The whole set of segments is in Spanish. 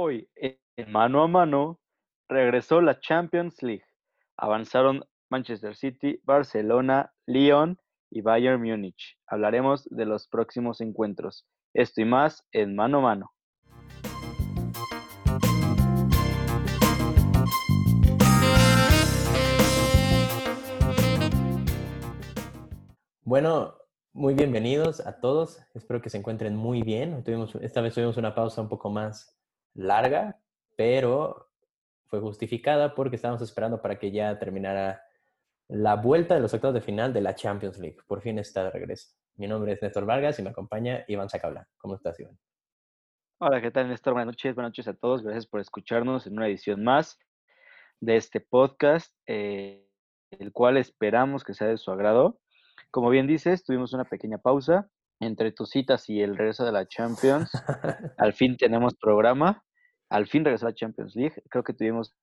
Hoy, en mano a mano, regresó la Champions League. Avanzaron Manchester City, Barcelona, Lyon y Bayern Múnich. Hablaremos de los próximos encuentros. Esto y más en mano a mano. Bueno, muy bienvenidos a todos. Espero que se encuentren muy bien. Esta vez tuvimos una pausa un poco más larga, pero fue justificada porque estábamos esperando para que ya terminara la vuelta de los octavos de final de la Champions League. Por fin está de regreso. Mi nombre es Néstor Vargas y me acompaña Iván Sacabla. ¿Cómo estás, Iván? Hola, ¿qué tal, Néstor? Buenas noches, buenas noches a todos. Gracias por escucharnos en una edición más de este podcast, eh, el cual esperamos que sea de su agrado. Como bien dices, tuvimos una pequeña pausa entre tus citas y el regreso de la Champions. al fin tenemos programa. Al fin regresó la Champions League. Creo que tuvimos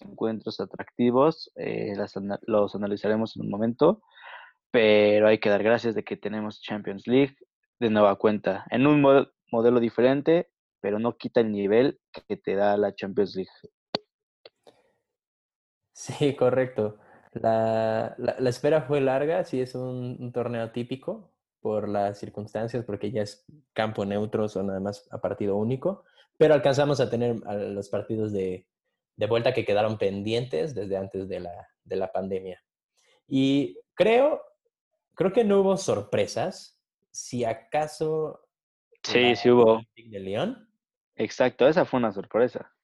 encuentros atractivos. Eh, los analizaremos en un momento. Pero hay que dar gracias de que tenemos Champions League de nueva cuenta. En un modelo diferente, pero no quita el nivel que te da la Champions League. Sí, correcto. La, la, espera fue larga, sí es un, torneo típico por las circunstancias, porque ya es campo neutro, son además a partido único, pero alcanzamos a tener los partidos de, de vuelta que quedaron pendientes desde antes de la, de la pandemia. Y creo, creo que no hubo sorpresas, si acaso... Sí, sí hubo. De León. Exacto, esa fue una sorpresa.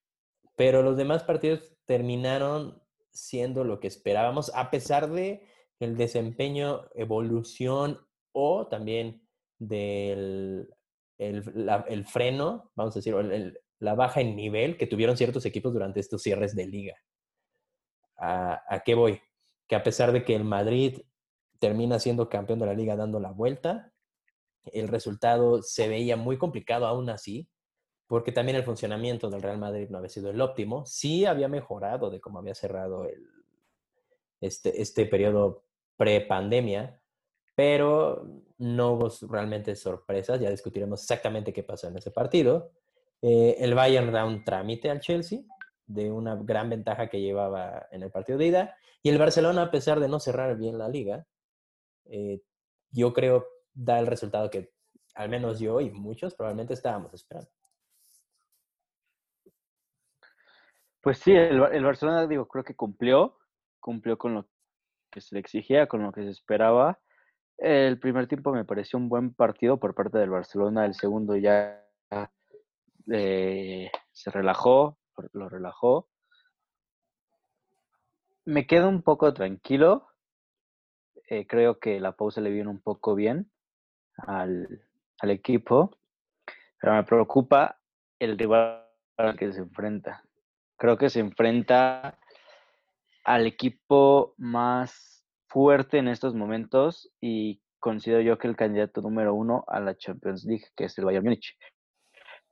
Pero los demás partidos terminaron siendo lo que esperábamos, a pesar de el desempeño, evolución o también del el, freno, vamos a decir, la baja en nivel que tuvieron ciertos equipos durante estos cierres de liga. ¿A, ¿A qué voy? Que a pesar de que el Madrid termina siendo campeón de la liga dando la vuelta, el resultado se veía muy complicado aún así, porque también el funcionamiento del Real Madrid no había sido el óptimo. Sí había mejorado de cómo había cerrado el, este, este periodo pre-pandemia, pero no hubo realmente sorpresas. Ya discutiremos exactamente qué pasó en ese partido. Eh, el Bayern da un trámite al Chelsea de una gran ventaja que llevaba en el partido de ida. Y el Barcelona, a pesar de no cerrar bien la liga, eh, yo creo da el resultado que al menos yo y muchos probablemente estábamos esperando. Pues sí, el, el, Barcelona, digo, creo que cumplió, cumplió con lo que se le exigía, con lo que se esperaba. El primer tiempo me pareció un buen partido por parte del Barcelona, el segundo ya eh, se relajó, lo relajó. Me quedo un poco tranquilo. Eh, creo que la pausa le viene un poco bien al, al equipo, pero me preocupa el rival al que se enfrenta creo que se enfrenta al equipo más fuerte en estos momentos y considero yo que el candidato número uno a la Champions League, que es el Bayern Múnich.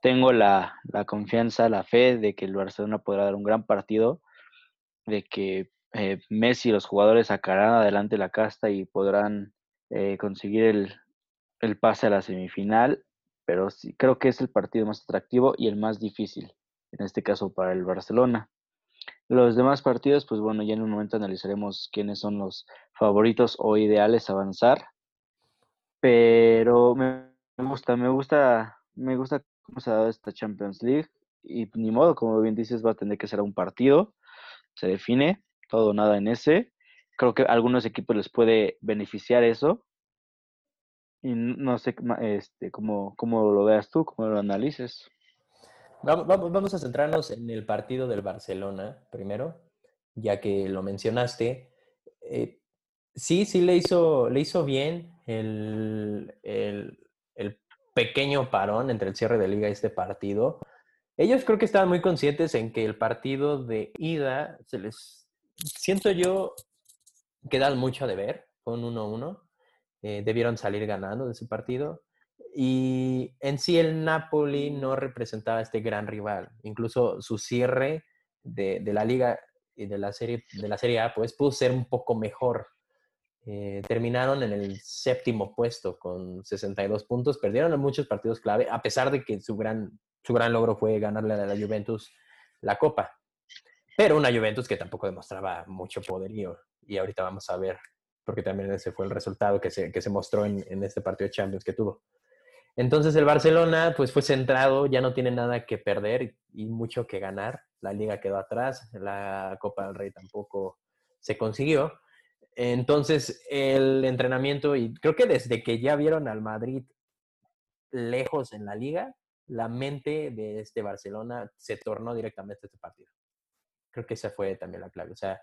Tengo la, confianza, la fe de que el Barcelona podrá dar un gran partido, de que eh, Messi y los jugadores sacarán adelante la casta y podrán eh, conseguir el, el pase a la semifinal, pero sí creo que es el partido más atractivo y el más difícil en este caso para el Barcelona. Los demás partidos, pues bueno, ya en un momento analizaremos quiénes son los favoritos o ideales a avanzar. Pero me gusta, me gusta, me gusta cómo se ha dado esta Champions League. Y ni modo, como bien dices, va a tener que ser un partido. Se define todo o nada en ese. Creo que a algunos equipos les puede beneficiar eso. Y no sé este, cómo, cómo lo veas tú, cómo lo analices. Vamos, a centrarnos en el partido del Barcelona primero, ya que lo mencionaste. Eh, sí, sí le hizo, le hizo bien el, el, pequeño parón entre el cierre de liga y este partido. Ellos creo que estaban muy conscientes en que el partido de ida se les, siento yo, quedan mucho de ver, con 1-1. Eh, debieron salir ganando de ese partido. Y en sí el Napoli no representaba a este gran rival. Incluso su cierre de, de, la liga y de la, serie, de la Serie A pues pudo ser un poco mejor. Eh, terminaron en el séptimo puesto con 62 puntos. Perdieron en muchos partidos clave, a pesar de que su gran su gran logro fue ganarle a la Juventus la Copa. Pero una Juventus que tampoco demostraba mucho poderío. Y ahorita vamos a ver, porque también ese fue el resultado que se, que se mostró en, en este partido de Champions que tuvo. Entonces el Barcelona pues fue centrado, ya no tiene nada que perder y mucho que ganar. La liga quedó atrás, la Copa del Rey tampoco se consiguió. Entonces el entrenamiento, y creo que desde que ya vieron al Madrid lejos en la liga, la mente de este Barcelona se tornó directamente a este partido. Creo que esa fue también la clave. O sea,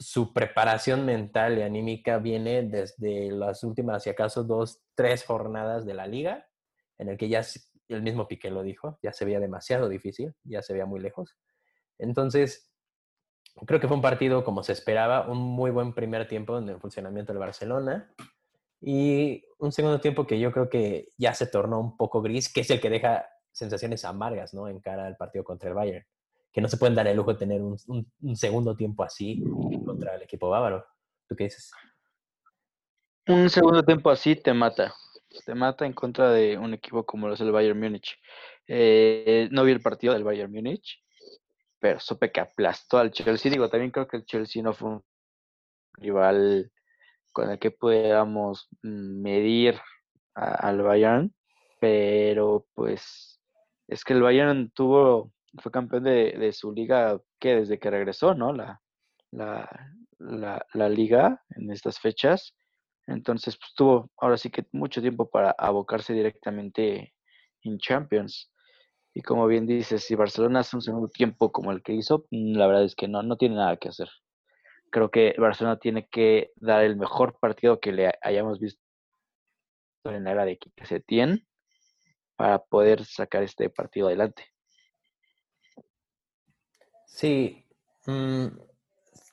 su preparación mental y anímica viene desde las últimas, si acaso, dos, tres jornadas de la liga, en el que ya el mismo Piqué lo dijo, ya se veía demasiado difícil, ya se veía muy lejos. Entonces, creo que fue un partido como se esperaba, un muy buen primer tiempo en el funcionamiento del Barcelona y un segundo tiempo que yo creo que ya se tornó un poco gris, que es el que deja sensaciones amargas, ¿no? En cara al partido contra el Bayern que no se pueden dar el lujo de tener un, segundo tiempo así contra el equipo bávaro. ¿Tú qué dices? Un segundo tiempo así te mata. Te mata en contra de un equipo como lo es el Bayern Múnich. Eh, no vi el partido del Bayern Múnich, pero supe que aplastó al Chelsea. Digo, también creo que el Chelsea no fue un rival con el que pudiéramos medir al Bayern, pero pues es que el Bayern tuvo fue campeón de, su liga, que desde que regresó, ¿no? La, la, liga en estas fechas. Entonces, pues tuvo ahora sí que mucho tiempo para abocarse directamente en Champions. Y como bien dices, si Barcelona hace un segundo tiempo como el que hizo, mm, la verdad es que no, no tiene nada que hacer. Creo que Barcelona tiene que dar el mejor partido que le hayamos visto en la era de Quique Setién para poder sacar este partido adelante. Sí, mm,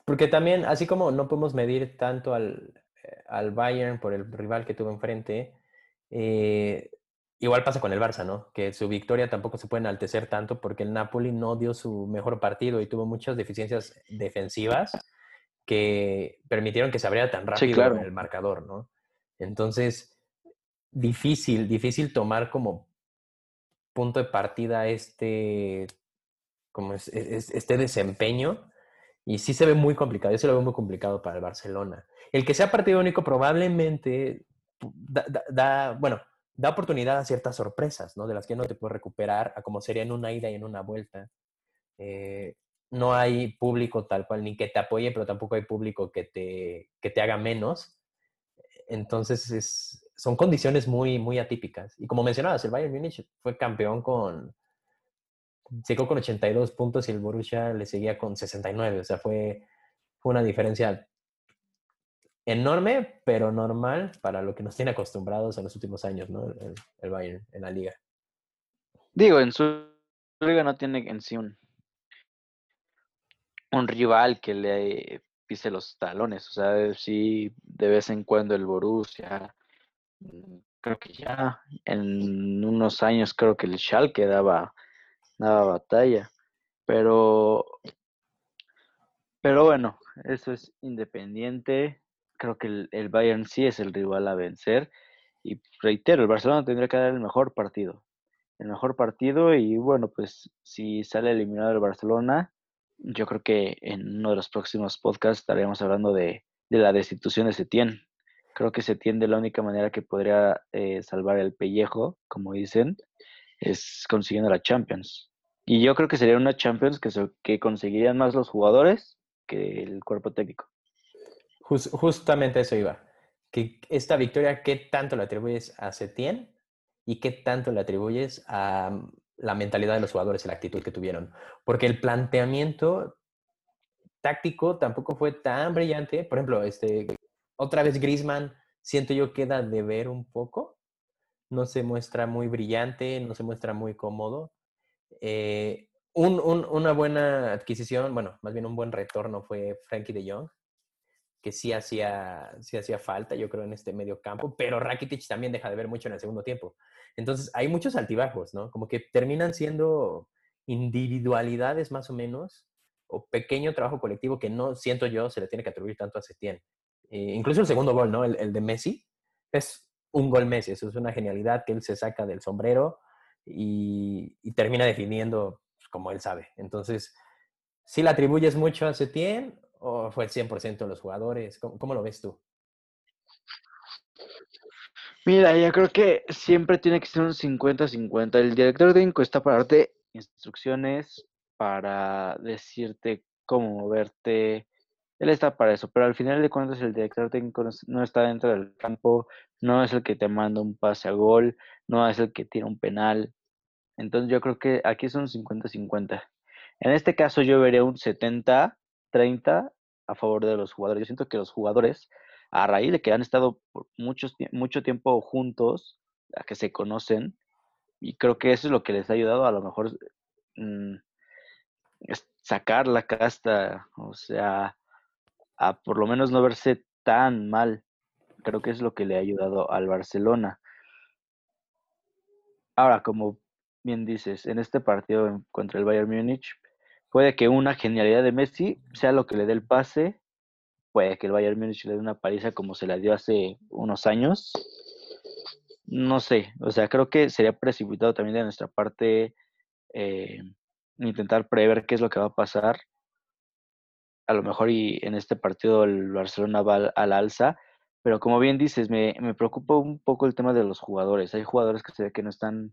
porque también, así como no podemos medir tanto al, eh, al Bayern por el rival que tuvo enfrente, eh, igual pasa con el Barça, ¿no? Que su victoria tampoco se puede enaltecer tanto porque el Napoli no dio su mejor partido y tuvo muchas deficiencias defensivas que permitieron que se abriera tan rápido el marcador, ¿no? Entonces, difícil, difícil tomar como punto de partida este como este desempeño. Y sí se ve muy complicado, yo se lo veo muy complicado para el Barcelona. El que sea partido único probablemente da, bueno, da oportunidad a ciertas sorpresas, ¿no? De las que no te puedes recuperar, a como sería en una ida y en una vuelta. Eh, no hay público tal cual, ni que te apoye, pero tampoco hay público que te, que te haga menos. Entonces, es, son condiciones muy, muy atípicas. Y como mencionabas, el Bayern Múnich fue campeón con, llegó con 82 puntos y el Borussia le seguía con 69. O sea, fue, fue una diferencia enorme, pero normal para lo que nos tiene acostumbrados en los últimos años, ¿no? El, Bayern en la liga. Digo, en su liga no tiene en sí un, un rival que le pise los talones. O sea, sí, de vez en cuando el Borussia, creo que ya en unos años creo que el Schalke daba nada batalla. Pero, pero bueno, eso es independiente. Creo que el, Bayern sí es el rival a vencer. Y reitero, el Barcelona tendría que dar el mejor partido. El mejor partido y bueno, pues si sale eliminado el Barcelona, yo creo que en uno de los próximos podcasts estaremos hablando de, la destitución de Setién. Creo que Setién de la única manera que podría eh, salvar el pellejo, como dicen, es consiguiendo la Champions. Y yo creo que sería una Champions que, que conseguirían más los jugadores que el cuerpo técnico. justamente eso iba. Que esta victoria, ¿qué tanto le atribuyes a Setien y qué tanto le atribuyes a mm, la mentalidad de los jugadores y la actitud que tuvieron? Porque el planteamiento táctico tampoco fue tan brillante. Por ejemplo, este, otra vez Griezmann, siento yo queda de ver un poco no se muestra muy brillante, no se muestra muy cómodo. Eh, una buena adquisición, bueno, más bien un buen retorno fue Frankie de Jong, que sí hacía, sí hacía falta, yo creo, en este medio campo, pero Rakitic también deja de ver mucho en el segundo tiempo. Entonces, hay muchos altibajos, ¿no? Como que terminan siendo individualidades más o menos, o pequeño trabajo colectivo que no siento yo se le tiene que atribuir tanto a Setién. Eh, incluso el segundo gol, ¿no? El, el de Messi, es un gol Messi, eso es una genialidad que él se saca del sombrero, y, termina definiendo pues, como él sabe. Entonces, ¿sí le atribuyes mucho a Setien o fue el 100% de los jugadores? ¿Cómo, lo ves tú? Mira, yo creo que siempre tiene que ser un 50-50. El director de Inco está para darte instrucciones, para decirte cómo moverte. Él está para eso, pero al final de cuentas el director técnico no está dentro del campo, no es el que te manda un pase a gol, no es el que tira un penal. Entonces yo creo que aquí son 50-50. En este caso yo vería un 70-30 a favor de los jugadores. Yo siento que los jugadores, a raíz de que han estado por mucho tiempo juntos, a que se conocen, y creo que eso es lo que les ha ayudado a lo mejor mm, sacar la casta, o sea, a por lo menos no verse tan mal. Creo que es lo que le ha ayudado al Barcelona. Ahora, como bien dices, en este partido contra el Bayern Múnich, puede que una genialidad de Messi sea lo que le dé el pase, puede que el Bayern Múnich le dé una paliza como se la dio hace unos años. No sé, o sea, creo que sería precipitado también de nuestra parte eh, intentar prever qué es lo que va a pasar. A lo mejor y en este partido el Barcelona va al, alza, pero como bien dices, me, me, preocupa un poco el tema de los jugadores. Hay jugadores que se ve que no están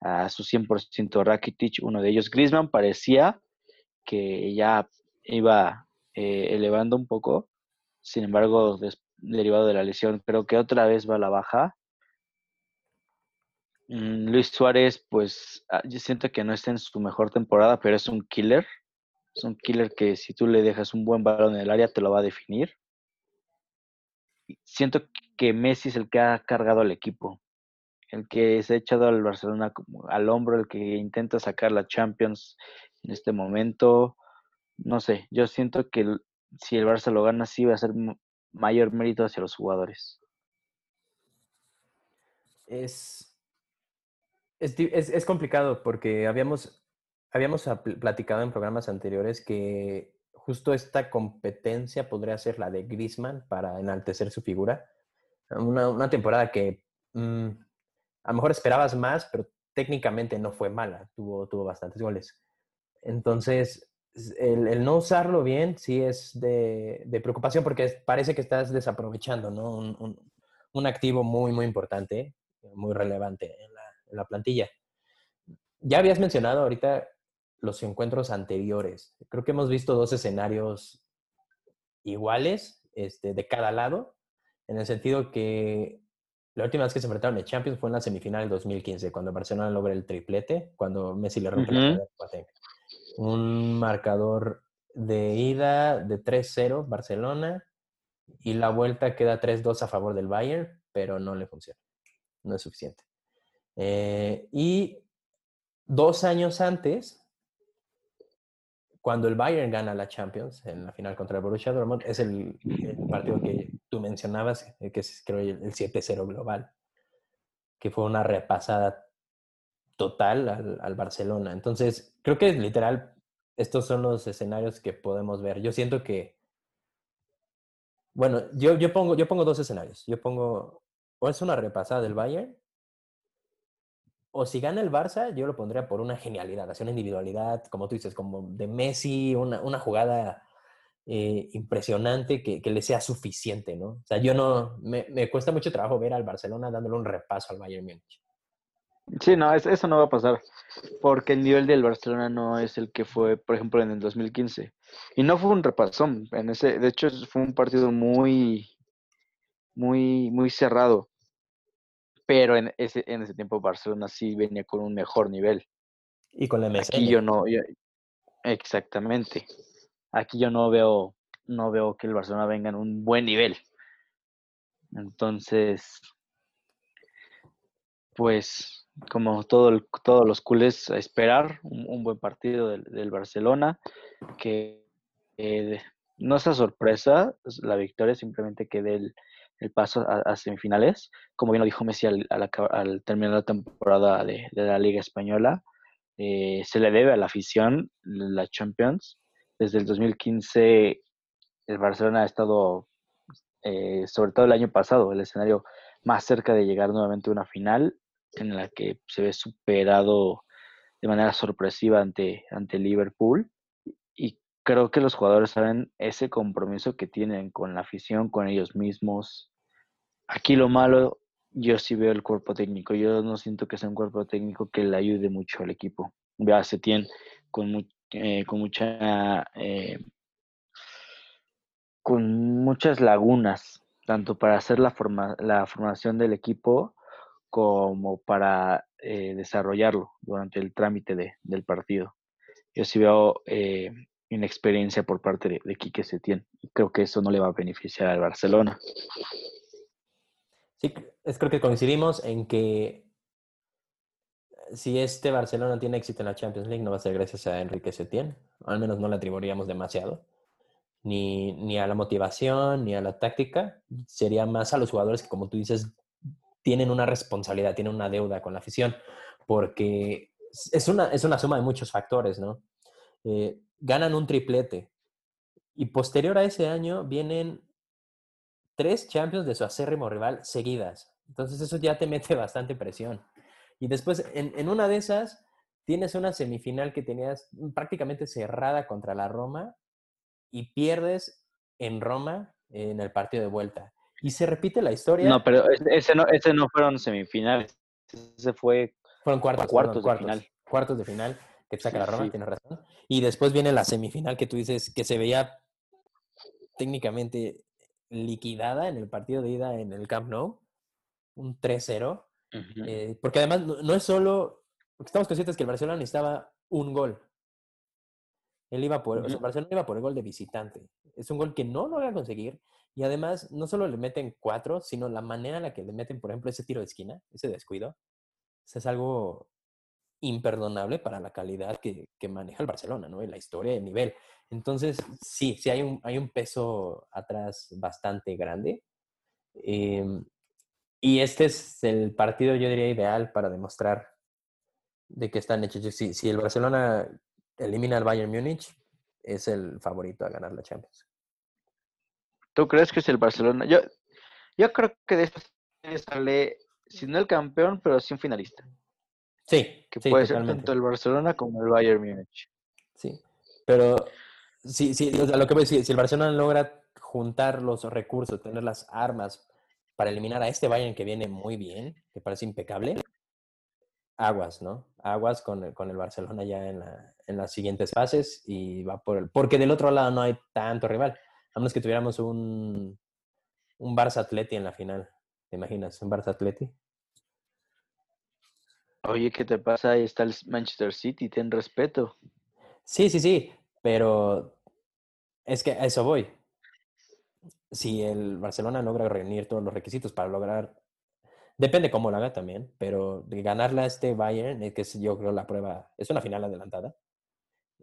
a su 100% Rakitic, uno de ellos. Griezmann parecía que ya iba eh, elevando un poco, sin embargo, derivado de la lesión, creo que otra vez va a la baja. Mm, Luis Suárez, pues ah, yo siento que no está en su mejor temporada, pero es un killer. Es un killer que si tú le dejas un buen balón en el área, te lo va a definir. Siento que Messi es el que ha cargado al equipo el que se ha echado al Barcelona al hombro, el que intenta sacar la Champions en este momento. No sé, yo siento que si el Barça lo gana, sí va a ser mayor mérito hacia los jugadores. Es, es, complicado porque habíamos, habíamos platicado en programas anteriores que justo esta competencia podría ser la de Griezmann para enaltecer su figura. Una, temporada que mm, a lo mejor esperabas más, pero técnicamente no fue mala, tuvo, tuvo bastantes goles. Entonces, el, no usarlo bien sí es de, preocupación porque parece que estás desaprovechando ¿no? un, activo muy, muy importante, muy relevante en la, plantilla. Ya habías mencionado ahorita los encuentros anteriores. Creo que hemos visto dos escenarios iguales este, de cada lado, en el sentido que la última vez que se enfrentaron en Champions fue en la semifinal del 2015, cuando Barcelona logra el triplete, cuando Messi le rompe la cabeza Un marcador de ida de 3-0 Barcelona y la vuelta queda 3-2 a favor del Bayern, pero no le funciona. No es suficiente. Eh, y dos años antes, cuando el Bayern gana la Champions en la final contra el Borussia Dortmund, es el, partido que tú mencionabas, eh, que es creo el 7-0 global, que fue una repasada total al, Barcelona. Entonces, creo que literal, estos son los escenarios que podemos ver. Yo siento que, bueno, yo, yo, pongo, yo pongo dos escenarios. Yo pongo, o es una repasada del Bayern, o si gana el Barça, yo lo pondría por una genialidad, hacer una individualidad, como tú dices, como de Messi, una, una jugada eh, impresionante que, que, le sea suficiente, ¿no? O sea, yo no, me, me, cuesta mucho trabajo ver al Barcelona dándole un repaso al Bayern Múnich. Sí, no, eso no va a pasar, porque el nivel del Barcelona no es el que fue, por ejemplo, en el 2015. Y no fue un repasón, en ese, de hecho fue un partido muy, muy, muy cerrado. Pero en ese, en ese tiempo Barcelona sí venía con un mejor nivel. Y con la MSN. Aquí yo no, exactamente aquí yo no veo, no veo que el Barcelona venga en un buen nivel. Entonces, pues como todo todos los culés, a esperar un, buen partido del, Barcelona, que eh, no sea sorpresa la victoria, simplemente que dé el, paso a, semifinales, como bien lo dijo Messi al, terminar la temporada de, la Liga Española. Eh, se le debe a la afición la Champions desde el 2015 el Barcelona ha estado, eh, sobre todo el año pasado, el escenario más cerca de llegar nuevamente a una final. en la que se ve superado de manera sorpresiva ante, ante Liverpool. Creo que los jugadores saben ese compromiso que tienen con la afición, con ellos mismos. Aquí lo malo, yo sí veo el cuerpo técnico. Yo no siento que sea un cuerpo técnico que le ayude mucho al equipo. Veo a Setien con, mucha... Eh, con muchas lagunas, tanto para hacer la, forma, la formación del equipo como para eh, desarrollarlo durante el trámite de, del partido. Yo sí veo eh, inexperiencia por parte de, de Quique Setién creo que eso no le va a beneficiar al Barcelona. Sí, es creo que coincidimos en que si este Barcelona tiene éxito en la Champions League no va a ser gracias a Enrique Setién, al menos no le atribuiríamos demasiado ni, ni a la motivación, ni a la táctica, sería más a los jugadores que, como tú dices, tienen una responsabilidad, tienen una deuda con la afición, porque es una, es una suma de muchos factores, ¿no? Eh, ganan un triplete y posterior a ese año vienen tres Champions de su acérrimo rival seguidas. Entonces eso ya te mete bastante presión. Y después, en, en una de esas, tienes una semifinal que tenías prácticamente cerrada contra la Roma y pierdes en Roma en el partido de vuelta. Y se repite la historia. No, pero ese no, ese no fueron semifinales. Ese fue. Fueron cuartos, cuartos, de final. Cuartos de final que saca la Roma, tienes razón. Y después viene la semifinal que tú dices que se veía técnicamente liquidada en el partido de ida en el Camp Nou. Un 3-0. Eh, porque además no, es solo. Estamos conscientes que el Barcelona necesitaba un gol. Él iba por, o sea, Barcelona iba por el gol de visitante. Es un gol que no lo a conseguir. Y además, no solo le meten cuatro, sino la manera en la que le meten, por ejemplo, ese tiro de esquina, ese descuido. es algo imperdonable para la calidad que, maneja el Barcelona, ¿no? Y la historia y el nivel. Entonces, sí, sí hay un, hay un peso atrás bastante grande. Em, y este es el partido, yo diría, ideal para demostrar de que están hechos. Si, si el Barcelona elimina al Bayern Múnich, es el favorito a ganar la Champions. ¿Tú crees que es el Barcelona? Yo, yo creo que de esta sale, si no el campeón, pero sí un finalista. Sí. Que puede ser tanto el Barcelona como el Bayern Múnich. Sí. Pero sí, sí, lo que voy a decir, si el Barcelona logra juntar los recursos, tener las armas para eliminar a este Bayern que viene muy bien, que parece impecable, aguas, ¿no? Aguas con el, con el Barcelona ya en, la, en, las siguientes fases y va por el... Porque del otro lado no hay tanto rival. A menos que tuviéramos un, un Barça Atleti en la final. ¿Te imaginas? Un Barça Atleti. Oye, ¿qué te pasa? Ahí está el Manchester City, ten respeto. Sí, sí, sí, pero es que a eso voy. Si el Barcelona logra reunir todos los requisitos para lograr Depende cómo lo haga también, pero ganarla a este Bayern, que es yo creo la prueba, es una final adelantada.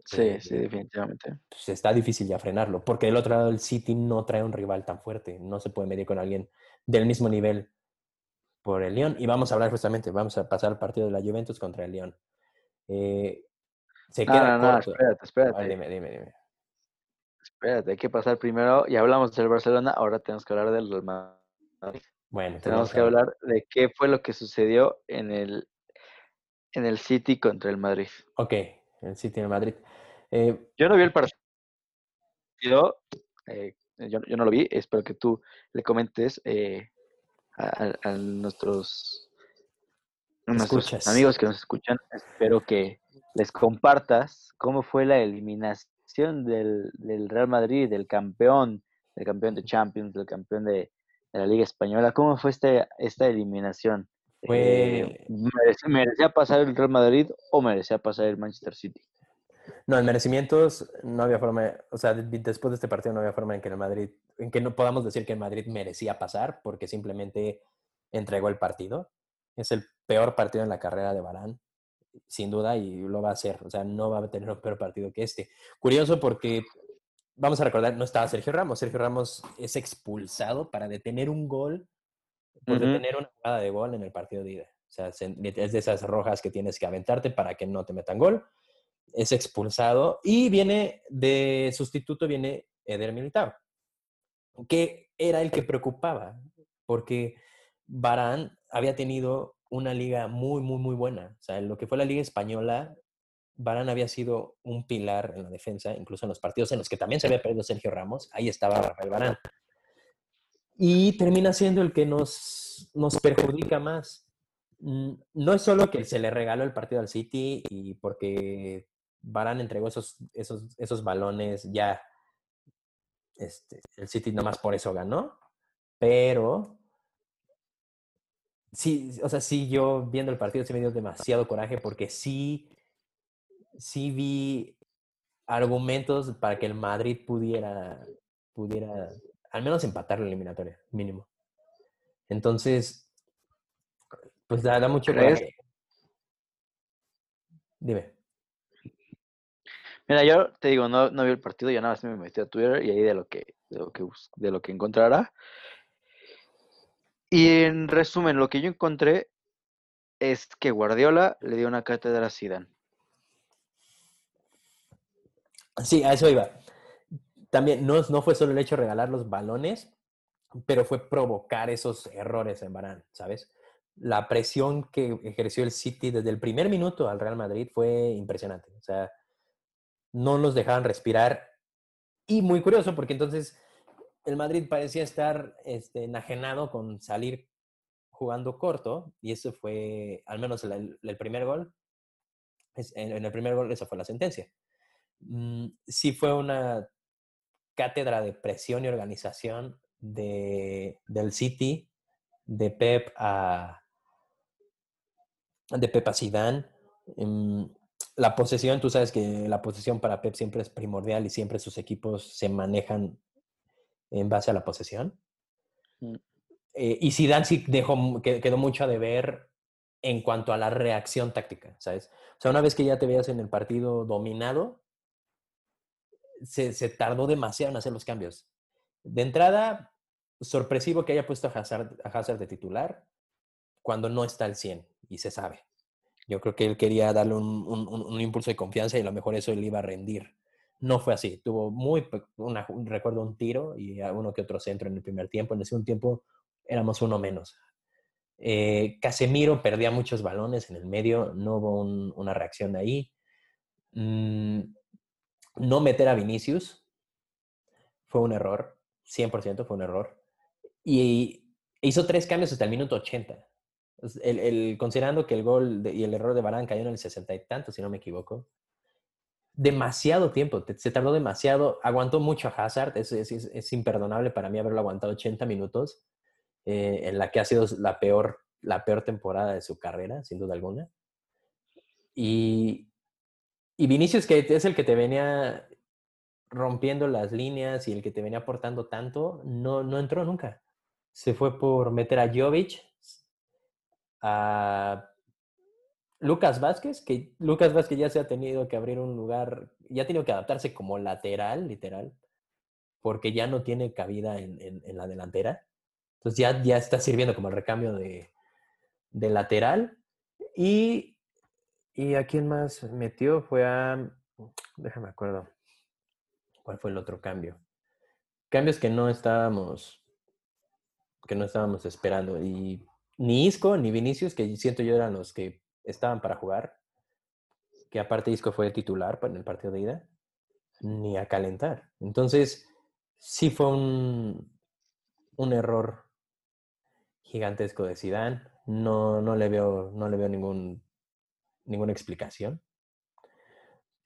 Sí, eh, sí, definitivamente. Pues está difícil ya frenarlo, porque del otro lado el City no trae un rival tan fuerte, no se puede medir con alguien del mismo nivel por el Lyon. Y vamos a hablar justamente, vamos a pasar al partido de la Juventus contra el Lyon. Eh, se queda no, espérate, espérate. dime, dime, dime. Espérate, hay que pasar primero, ya hablamos del Barcelona, ahora tenemos que hablar del Real Madrid. Bueno, tenemos que hablar de qué fue lo que sucedió en el, en el City contra el Madrid. Ok, el City en el Madrid. Eh, yo no vi el partido. Eh, yo, yo, no lo vi. Espero que tú le comentes eh, a, nuestros, nuestros amigos que nos escuchan. Espero que les compartas cómo fue la eliminación del, del Real Madrid, del campeón, del campeón de Champions, del campeón de, la Liga Española. ¿Cómo fue este, esta eliminación? Eh, ¿merecía, pasar el Real Madrid o merecía pasar el Manchester City? No, en merecimientos no había forma, o sea, después de este partido no había forma en que el Madrid, en que no podamos decir que el Madrid merecía pasar porque simplemente entregó el partido. Es el peor partido en la carrera de Barán, sin duda, y lo va a hacer. O sea, no va a tener un peor partido que este. Curioso porque vamos a recordar, no estaba Sergio Ramos. Sergio Ramos es expulsado para detener un gol, por detener una jugada de gol en el partido de ida. O sea, es de esas rojas que tienes que aventarte para que no te metan gol. Es expulsado y viene de sustituto, viene Eder Militao, que era el que preocupaba, porque Barán había tenido una liga muy, muy, muy buena. O sea, en lo que fue la liga española, Barán había sido un pilar en la defensa, incluso en los partidos en los que también se había perdido Sergio Ramos, ahí estaba Rafael Barán. Y termina siendo el que nos, nos perjudica más. Mm, no es solo que se le regaló el partido al City y porque Barán entregó esos, esos, esos balones, ya este, el City nomás por eso ganó, pero sí, o sea, sí, yo viendo el partido sí me dio demasiado coraje porque sí, sí vi argumentos para que el Madrid pudiera, pudiera al menos empatar la eliminatoria, mínimo. Entonces, pues da, da mucho coraje. Dime. Mira, yo te digo, no, no vi el partido, ya nada más me metí a Twitter y ahí de lo que, de lo que, de lo que encontrará. Y en resumen, lo que yo encontré es que Guardiola le dio una cátedra a Zidane. Sí, a eso iba. También no, no fue solo el hecho de regalar los balones, pero fue provocar esos errores en Barán, ¿sabes? La presión que ejerció el City desde el primer minuto al Real Madrid fue impresionante. O sea, no nos dejaban respirar. Y muy curioso, porque entonces el Madrid parecía estar este, enajenado con salir jugando corto, y eso fue, al menos el, primer gol, en, el primer gol esa fue la sentencia. Mm, sí fue una cátedra de presión y organización de, del City, de Pep a de Pep a Zidane. Em, la posesión, tú sabes que la posesión para Pep siempre es primordial y siempre sus equipos se manejan en base a la posesión. Mm. Eh, y Zidane sí dejó, quedó mucho a deber en cuanto a la reacción táctica, ¿sabes? O sea, una vez que ya te veas en el partido dominado, se, tardó demasiado en hacer los cambios. De entrada, sorpresivo que haya puesto a Hazard, a Hazard de titular cuando no está al 100 y se sabe. Yo creo que él quería darle un, un, impulso de confianza y a lo mejor eso le iba a rendir. No fue así. Tuvo muy, una, recuerdo un tiro y uno que otro centro en el primer tiempo. En el segundo tiempo éramos uno menos. Eh, Casemiro perdía muchos balones en el medio, no hubo una reacción ahí. Mm, no meter a Vinicius fue un error, 100% fue un error. Y hizo tres cambios hasta el minuto 80. El, considerando que el gol y el error de Barán cayó en el sesenta y tanto, si no me equivoco. Demasiado tiempo, se tardó demasiado, aguantó mucho a Hazard, es, es, imperdonable para mí haberlo aguantado 80 minutos, eh, en la que ha sido la peor, la peor temporada de su carrera, sin duda alguna. Y, y Vinicius, que es el que te venía rompiendo las líneas y el que te venía aportando tanto, no, no entró nunca. Se fue por meter a Jovic, a Lucas Vázquez, que Lucas Vázquez ya se ha tenido que abrir un lugar, ya ha tenido que adaptarse como lateral, literal, porque ya no tiene cabida en, en, la delantera. Entonces ya, ya está sirviendo como el recambio de, de lateral. Y, y a quién más metió fue a, déjame acuerdo, ¿cuál fue el otro cambio? Cambios que no estábamos, que no estábamos esperando. Y ni Isco ni Vinicius, que siento yo eran los que estaban para jugar, que aparte Isco fue titular en el partido de ida, ni a calentar. Entonces, sí fue un, un error gigantesco de Zidane. No, no le veo, no le veo ningún, ninguna explicación.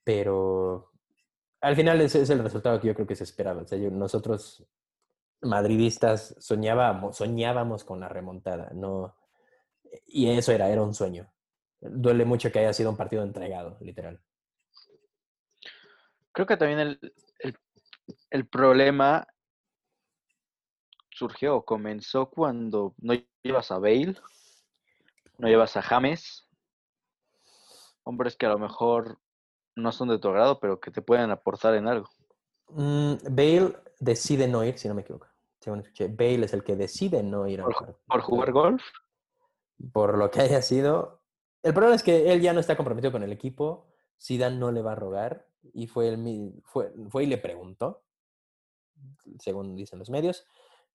Pero al final es el resultado que yo creo que se esperaba. nosotros madridistas soñábamos, soñábamos con la remontada, no, y eso era, era un sueño. Duele mucho que haya sido un partido entregado, literal. Creo que también el, el, problema surgió o comenzó cuando no llevas a Bale, no llevas a James, hombres que a lo mejor no son de tu agrado, pero que te pueden aportar en algo. Mm, Bale decide no ir, si no me equivoco. Bale es el que decide no ir ¿Por, ¿Por jugar golf? Por lo que haya sido. El problema es que él ya no está comprometido con el equipo. Zidane no le va a rogar. Y fue, el, fue, fue y le preguntó, según dicen los medios,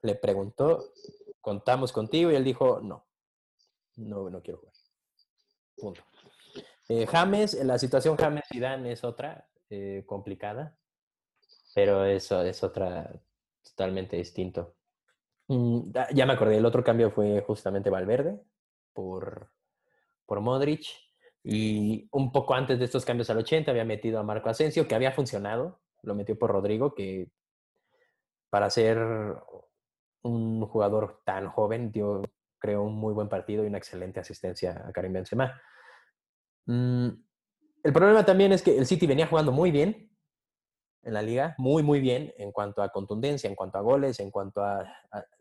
le preguntó, contamos contigo y él dijo no. no, no quiero jugar. Punto. Eh, James, la situación James y Dan es otra eh, complicada, pero eso es otra totalmente distinto. Mm, ya me acordé, el otro cambio fue justamente Valverde por, por Modric. Y un poco antes de estos cambios al 80 había metido a Marco Asensio, que había funcionado. Lo metió por Rodrigo, que para ser un jugador tan joven dio, creo, un muy buen partido y una excelente asistencia a Karim Benzema. Mm, el problema también es que el City venía jugando muy bien en la liga, muy, muy bien en cuanto a contundencia, en cuanto a goles, en cuanto a,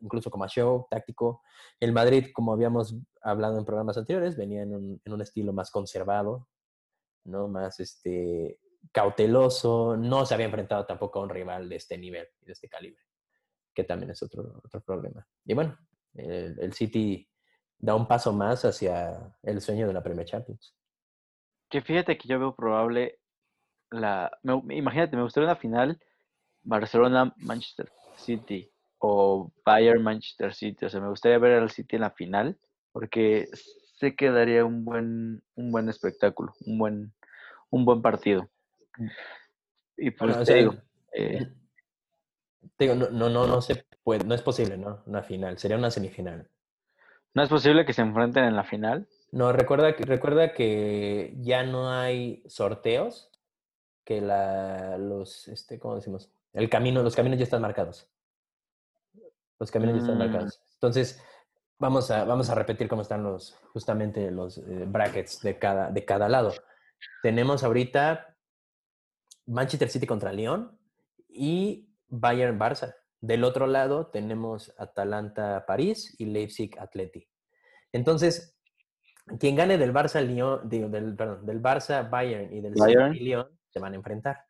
incluso como a show táctico. El Madrid, como habíamos hablado en programas anteriores, venía en un, en un estilo más conservado, ¿no? Más este, cauteloso, no se había enfrentado tampoco a un rival de este nivel y de este calibre, que también es otro, otro problema. Y bueno, el, el City da un paso más hacia el sueño de la Premier Champions. Que fíjate que yo veo probable la. imagínate, me gustaría una final Barcelona-Manchester City o Bayern-Manchester City. O sea, me gustaría ver al City en la final porque sé que daría un buen, un buen espectáculo, un buen, un buen partido. Y pues te digo. Eh, digo, no, no, no, no se puede, no es posible, ¿no? Una final, sería una semifinal. ¿No es posible que se enfrenten en la final? No, recuerda, recuerda que ya no hay sorteos, que la, los, este, ¿cómo decimos? El camino, los caminos ya están marcados. Los caminos ya están mm. marcados. Entonces, vamos a, vamos a repetir cómo están los, justamente los eh, brackets de cada, de cada lado. Tenemos ahorita Manchester City contra León y Bayern Barça. Del otro lado tenemos Atalanta París y Leipzig Atleti. Entonces, quien gane del Barça Lyon, del, perdón, del Barça Bayern y del Bayern. Lyon se van a enfrentar.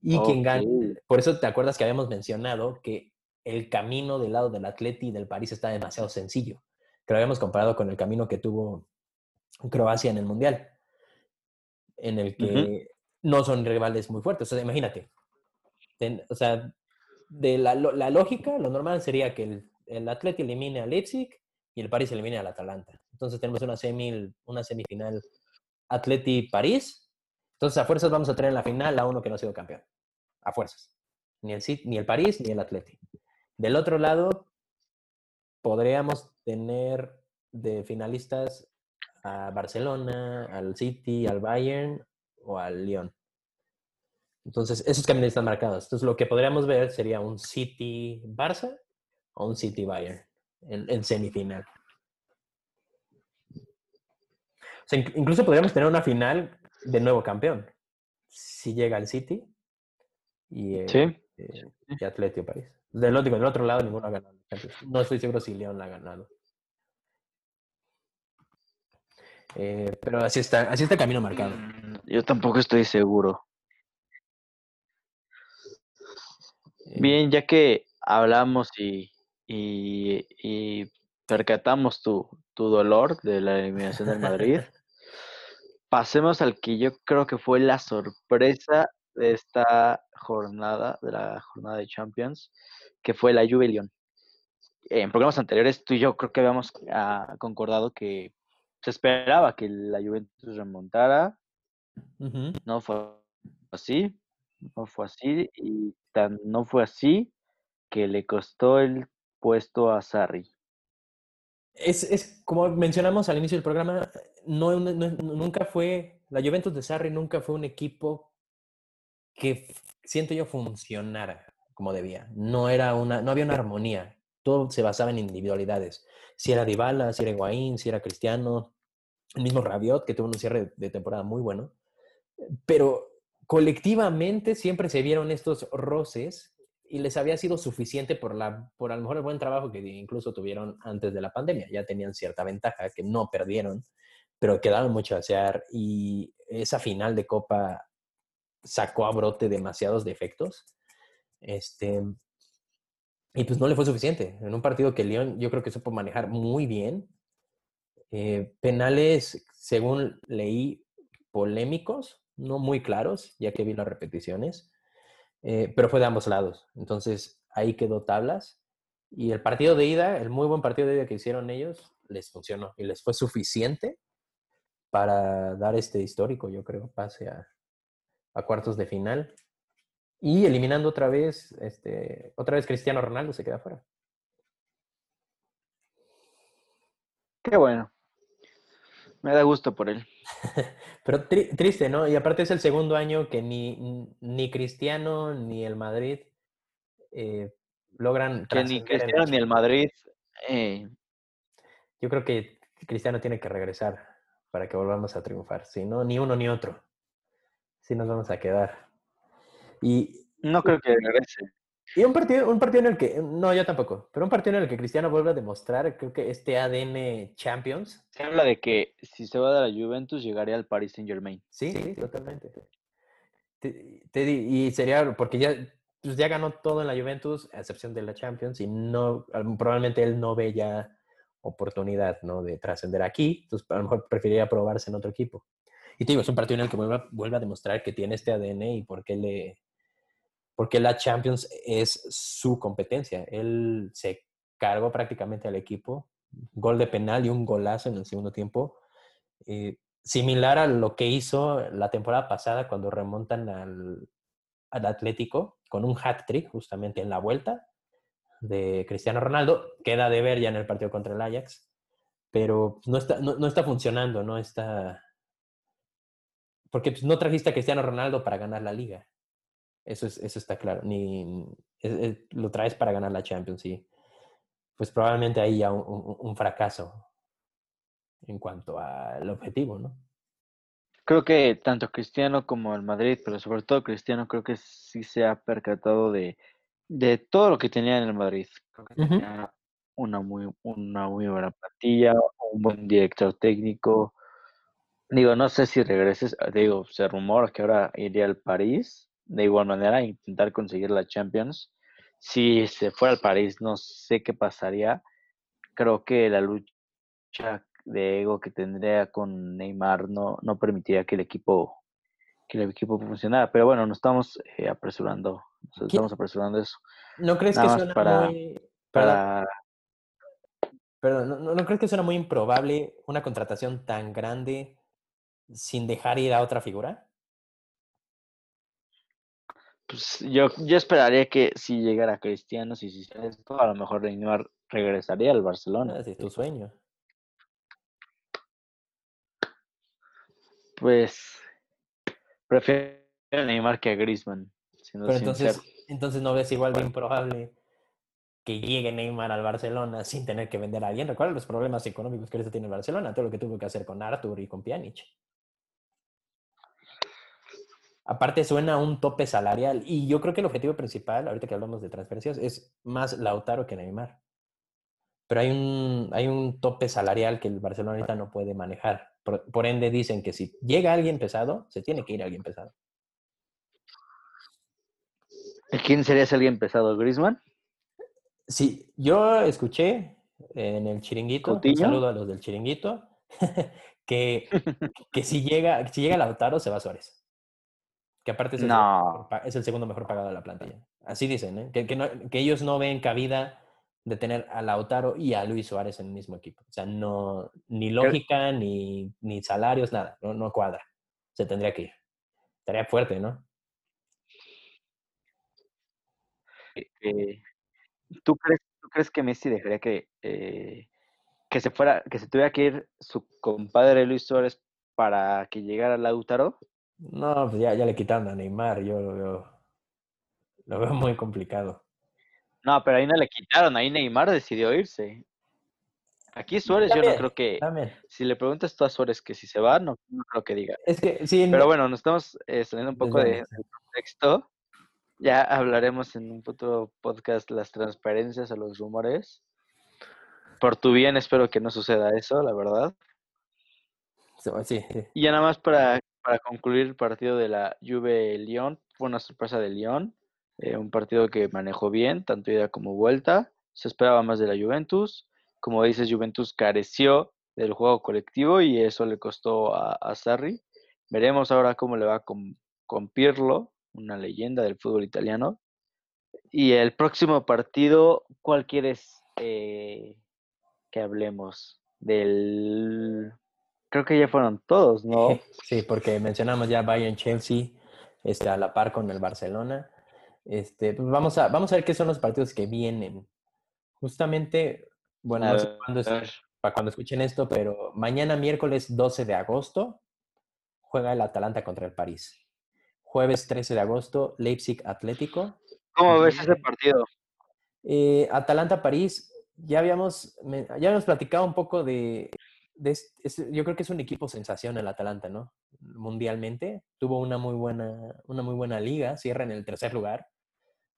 Y quien gane, por eso te acuerdas que habíamos mencionado que el camino del lado del Atleti y del París está demasiado sencillo, que lo habíamos comparado con el camino que tuvo Croacia en el Mundial, en el que no son rivales muy fuertes. O sea, imagínate, o sea, de la, la, lógica, lo normal sería que el, el Atleti elimine a Leipzig y el París elimine al Atalanta. Entonces tenemos una, semi, una semifinal Atleti-París. Entonces a fuerzas vamos a tener en la final a uno que no ha sido campeón. A fuerzas. Ni el, ni el París ni el Atleti. Del otro lado, podríamos tener de finalistas a Barcelona, al City, al Bayern o al Lyon. Entonces, esos caminos están marcados. Entonces, lo que podríamos ver sería un City-Barça o un City-Bayern en, semifinal incluso podríamos tener una final de nuevo campeón. Si llega el City y, eh, ¿Sí? eh, Atlético París. Del otro, del otro lado ninguno ha ganado. No estoy seguro si León la ha ganado. Eh, pero así está, así está el camino marcado. Mm, yo tampoco estoy seguro. Bien, ya que hablamos y, y, percatamos tu, tu, dolor de la eliminación del Madrid, pasemos al que yo creo que fue la sorpresa de esta jornada, de la jornada de Champions, que fue la Juve León. En programas anteriores tú y yo creo que habíamos ah, concordado que se esperaba que la Juventus remontara. No fue así, no fue así, y tan no fue así que le costó el puesto a Sarri. Es, es, como mencionamos al inicio del programa, no, nunca fue, la Juventus de Sarri nunca fue un equipo que siento yo funcionara como debía. No, era una, no había una armonía. Todo se basaba en individualidades. Si era Dybala, si era Higuaín, si era Cristiano, el mismo Rabiot, que tuvo un cierre de temporada muy bueno. Pero colectivamente siempre se vieron estos roces y les había sido suficiente por, la, por a lo mejor el buen trabajo que incluso tuvieron antes de la pandemia. Ya tenían cierta ventaja que no perdieron, pero quedaron mucho a desear y esa final de Copa sacó a brote demasiados defectos. Este, y pues no le fue suficiente. En un partido que León yo creo que supo manejar muy bien. Eh, penales, según leí, polémicos, no muy claros, ya que vi las repeticiones. Eh, pero fue de ambos lados. Entonces ahí quedó tablas. Y el partido de ida, el muy buen partido de ida que hicieron ellos, les funcionó y les fue suficiente para dar este histórico, yo creo, pase a, a cuartos de final. Y eliminando otra vez, este, otra vez Cristiano Ronaldo se queda fuera. Qué bueno. Me da gusto por él. Pero triste, ¿no? Y aparte es el segundo año que ni, ni Cristiano ni el Madrid eh, logran... Que ni Cristiano ni el Madrid. Eh. Yo creo que Cristiano tiene que regresar para que volvamos a triunfar. Si no, ni uno ni otro. Si nos vamos a quedar. Y, no creo que regrese. Y un partido, un partido en el que, no, yo tampoco, pero un partido en el que Cristiano vuelve a demostrar, creo que este ADN Champions. Se habla de que si se va de la Juventus llegaría al Paris Saint Germain. Sí, sí, totalmente. y sería, porque ya, pues ya ganó todo en la Juventus, a excepción de la Champions, y no, probablemente él no ve ya oportunidad, ¿no? De trascender aquí, entonces a lo mejor preferiría probarse en otro equipo. Y te digo, es un partido en el que vuelve, vuelve a demostrar que tiene este ADN y por qué le, porque la Champions es su competencia. Él se cargó prácticamente al equipo, gol de penal y un golazo en el segundo tiempo. Eh, similar a lo que hizo la temporada pasada cuando remontan al, Atlético con un hat trick justamente en la vuelta de Cristiano Ronaldo. Queda de ver ya en el partido contra el Ajax, pero no está, no, está funcionando, no está... Porque pues, no trajiste a Cristiano Ronaldo para ganar la liga. Eso, es, eso está claro. Ni, lo traes para ganar la Champions, sí. Pues probablemente ahí ya un, fracaso en cuanto al objetivo, ¿no? Creo que tanto Cristiano como el Madrid, pero sobre todo Cristiano, creo que sí se ha percatado de, de todo lo que tenía en el Madrid. Creo que tenía una muy, una muy buena plantilla, un buen director técnico. Digo, no sé si regreses, digo, se rumora que ahora iría al París de igual manera intentar conseguir la Champions. Si se fuera al París, no sé qué pasaría. Creo que la lucha de ego que tendría con Neymar no, no permitiría que el equipo que el equipo funcionara. Pero bueno, nos estamos eh, apresurando. Nos estamos apresurando eso. ¿No crees que suena para, muy... Para... Perdón, ¿no, ¿no crees que suena muy improbable una contratación tan grande sin dejar ir a otra figura? Pues yo, yo esperaría que si llegara Cristiano, si hiciera esto, a lo mejor Neymar regresaría al Barcelona. Ah, es tu sueño. Pues prefiero a Neymar que a Griezmann. Pero entonces, entonces no ves igual de improbable que llegue Neymar al Barcelona sin tener que vender a alguien. Recuerda los problemas económicos que ahorita tiene el Barcelona, todo lo que tuvo que hacer con Arthur y con Pjanic. Aparte suena un tope salarial y yo creo que el objetivo principal, ahorita que hablamos de transferencias, es más Lautaro que Neymar. Pero hay un, hay un tope salarial que el Barcelona ahorita no puede manejar. Por, ende dicen que si llega alguien pesado, se tiene que ir alguien pesado. ¿Quién sería ese alguien pesado? ¿Griezmann? Sí, yo escuché en el chiringuito, un saludo a los del chiringuito, que, que si, llega, si llega Lautaro se va Suárez. Que aparte es el, es el segundo mejor pagado de la plantilla. Así dicen, ¿eh? que, que, ellos no ven cabida de tener a Lautaro y a Luis Suárez en el mismo equipo. O sea, no, ni lógica, ni, ni salarios, nada. No, no cuadra. Se tendría que ir. Estaría fuerte, ¿no? Eh, eh, ¿tú, crees, ¿Tú crees que Messi dejaría que, eh, que se fuera, que se tuviera que ir su compadre Luis Suárez para que llegara Lautaro? No, pues ya, ya le quitaron a Neymar, yo lo veo, lo veo muy complicado. No, pero ahí no le quitaron, ahí Neymar decidió irse. Aquí Suárez yo no creo que... Si le preguntas tú a Suárez que si se va, no, creo que diga. Es que sí. Pero bueno, nos estamos eh, saliendo un poco de, contexto. Ya hablaremos en un futuro podcast las transparencias o los rumores. Por tu bien espero que no suceda eso, la verdad. Sí, sí. Y ya nada más para para concluir el partido de la Juve-Lyon, fue una sorpresa de Lyon, eh, un partido que manejó bien, tanto ida como vuelta, se esperaba más de la Juventus, como dices, Juventus careció del juego colectivo y eso le costó a, Sarri. Veremos ahora cómo le va con, con Pirlo, una leyenda del fútbol italiano. Y el próximo partido, ¿cuál quieres eh, que hablemos? del... Creo que ya fueron todos, ¿no? Sí, porque mencionamos ya Bayern Chelsea este, a la par con el Barcelona. Este, pues vamos, a, vamos a ver qué son los partidos que vienen. Justamente, bueno, no sé cuándo es, para cuando escuchen esto, pero mañana miércoles 12 de agosto juega el Atalanta contra el París. Jueves 13 de agosto, Leipzig Atlético. ¿Cómo ves ese partido? Eh, Atalanta-París, ya habíamos, ya habíamos platicado un poco de, yo creo que es un equipo sensación el Atalanta, ¿no? Mundialmente. Tuvo una muy buena, una muy buena liga, cierra en el tercer lugar,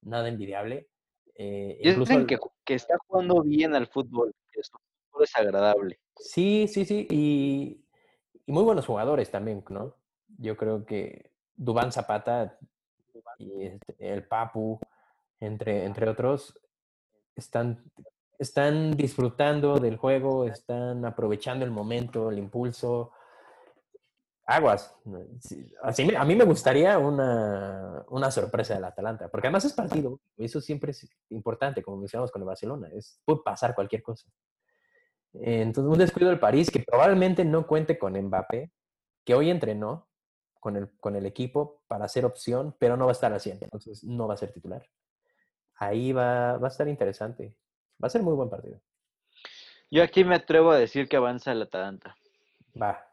nada envidiable. Eh, incluso que, que, está jugando bien al fútbol, que su fútbol es agradable. Sí, sí, sí, y, y, muy buenos jugadores también, ¿no? Yo creo que Dubán Zapata y este, el Papu, entre, entre otros, están, están disfrutando del juego, están aprovechando el momento, el impulso. Aguas. Así a mí me gustaría una, una sorpresa del Atalanta, porque además es partido, eso siempre es importante, como mencionamos con el Barcelona, es, puede pasar cualquier cosa. Entonces, un descuido del París que probablemente no cuente con Mbappé, que hoy entrenó con el, con el equipo para ser opción, pero no va a estar haciendo, entonces no va a ser titular ahí va, va a estar interesante. Va a ser muy buen partido. Yo aquí me atrevo a decir que avanza el Atalanta. Va.